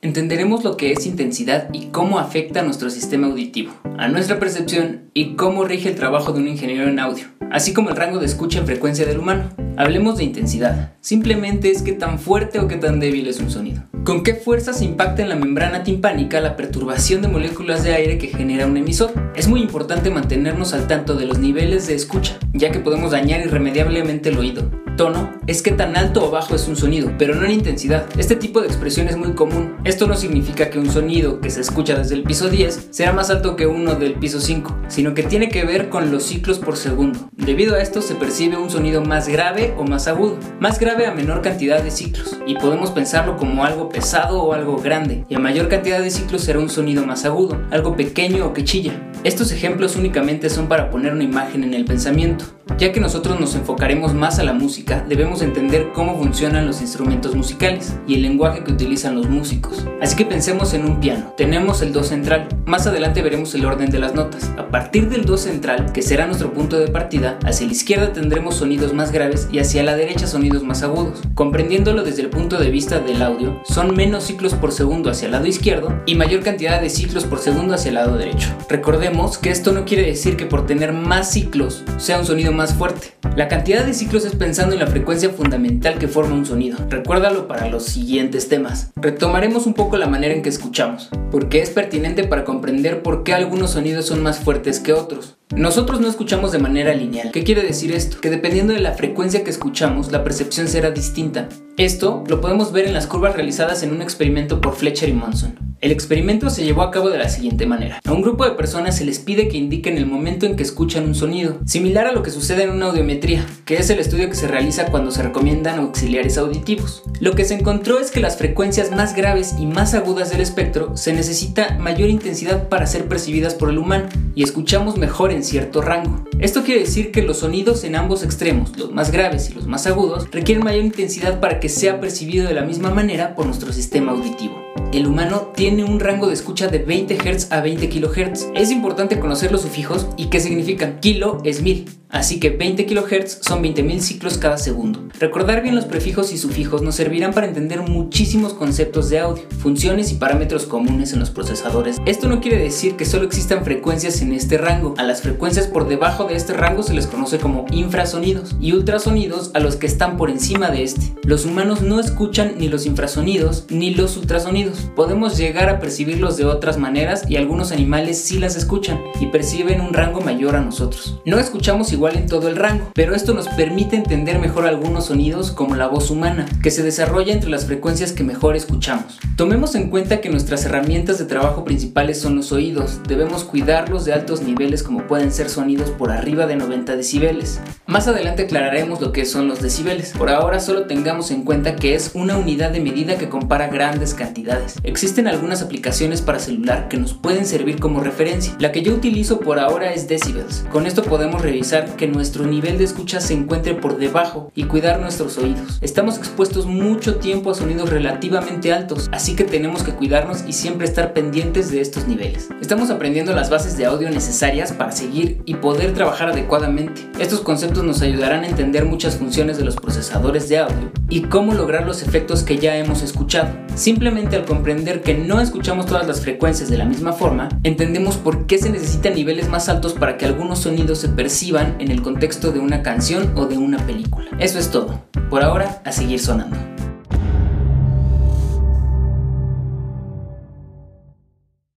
entenderemos lo que es intensidad y cómo afecta a nuestro sistema auditivo, a nuestra percepción y cómo rige el trabajo de un ingeniero en audio, así como el rango de escucha en frecuencia del humano. Hablemos de intensidad. Simplemente es que tan fuerte o qué tan débil es un sonido. ¿Con qué fuerza se impacta en la membrana timpánica la perturbación de moléculas de aire que genera un emisor? Es muy importante mantenernos al tanto de los niveles de escucha, ya que podemos dañar irremediablemente el oído. Tono es que tan alto o bajo es un sonido, pero no en intensidad. Este tipo de expresión es muy común. Esto no significa que un sonido que se escucha desde el piso 10 sea más alto que uno del piso 5, sino que tiene que ver con los ciclos por segundo. Debido a esto se percibe un sonido más grave o más agudo, más grave a menor cantidad de ciclos, y podemos pensarlo como algo pesado o algo grande, y a mayor cantidad de ciclos será un sonido más agudo, algo pequeño o que chilla. Estos ejemplos únicamente son para poner una imagen en el pensamiento. Ya que nosotros nos enfocaremos más a la música, debemos entender cómo funcionan los instrumentos musicales y el lenguaje que utilizan los músicos. Así que pensemos en un piano. Tenemos el do central. Más adelante veremos el orden de las notas. A partir del do central, que será nuestro punto de partida, hacia la izquierda tendremos sonidos más graves y hacia la derecha sonidos más agudos. Comprendiéndolo desde el punto de vista del audio, son menos ciclos por segundo hacia el lado izquierdo y mayor cantidad de ciclos por segundo hacia el lado derecho. Recordemos que esto no quiere decir que por tener más ciclos sea un sonido más fuerte. La cantidad de ciclos es pensando en la frecuencia fundamental que forma un sonido. Recuérdalo para los siguientes temas. Retomaremos un poco la manera en que escuchamos, porque es pertinente para comprender por qué algunos sonidos son más fuertes que otros. Nosotros no escuchamos de manera lineal. ¿Qué quiere decir esto? Que dependiendo de la frecuencia que escuchamos, la percepción será distinta. Esto lo podemos ver en las curvas realizadas en un experimento por Fletcher y Monson. El experimento se llevó a cabo de la siguiente manera. A un grupo de personas se les pide que indiquen el momento en que escuchan un sonido, similar a lo que sucede en una audiometría, que es el estudio que se realiza cuando se recomiendan auxiliares auditivos. Lo que se encontró es que las frecuencias más graves y más agudas del espectro se necesita mayor intensidad para ser percibidas por el humano y escuchamos mejor en cierto rango. Esto quiere decir que los sonidos en ambos extremos, los más graves y los más agudos, requieren mayor intensidad para que sea percibido de la misma manera por nuestro sistema auditivo el humano tiene un rango de escucha de 20 Hz a 20 kHz. Es importante conocer los sufijos y qué significan. Kilo es 1000, así que 20 kHz son 20.000 ciclos cada segundo. Recordar bien los prefijos y sufijos nos servirán para entender muchísimos conceptos de audio, funciones y parámetros comunes en los procesadores. Esto no quiere decir que solo existan frecuencias en este rango. A las frecuencias por debajo de este rango se les conoce como infrasonidos y ultrasonidos a los que están por encima de este. Los humanos no escuchan ni los infrasonidos ni los ultrasonidos podemos llegar a percibirlos de otras maneras y algunos animales sí las escuchan y perciben un rango mayor a nosotros. No escuchamos igual en todo el rango, pero esto nos permite entender mejor algunos sonidos como la voz humana, que se desarrolla entre las frecuencias que mejor escuchamos. Tomemos en cuenta que nuestras herramientas de trabajo principales son los oídos, debemos cuidarlos de altos niveles como pueden ser sonidos por arriba de 90 decibeles. Más adelante aclararemos lo que son los decibeles, por ahora solo tengamos en cuenta que es una unidad de medida que compara grandes cantidades. Existen algunas aplicaciones para celular que nos pueden servir como referencia. La que yo utilizo por ahora es Decibels. Con esto podemos revisar que nuestro nivel de escucha se encuentre por debajo y cuidar nuestros oídos. Estamos expuestos mucho tiempo a sonidos relativamente altos, así que tenemos que cuidarnos y siempre estar pendientes de estos niveles. Estamos aprendiendo las bases de audio necesarias para seguir y poder trabajar adecuadamente. Estos conceptos nos ayudarán a entender muchas funciones de los procesadores de audio y cómo lograr los efectos que ya hemos escuchado. Simplemente al comprender que no escuchamos todas las frecuencias de la misma forma, entendemos por qué se necesitan niveles más altos para que algunos sonidos se perciban en el contexto de una canción o de una película. Eso es todo. Por ahora, a seguir sonando.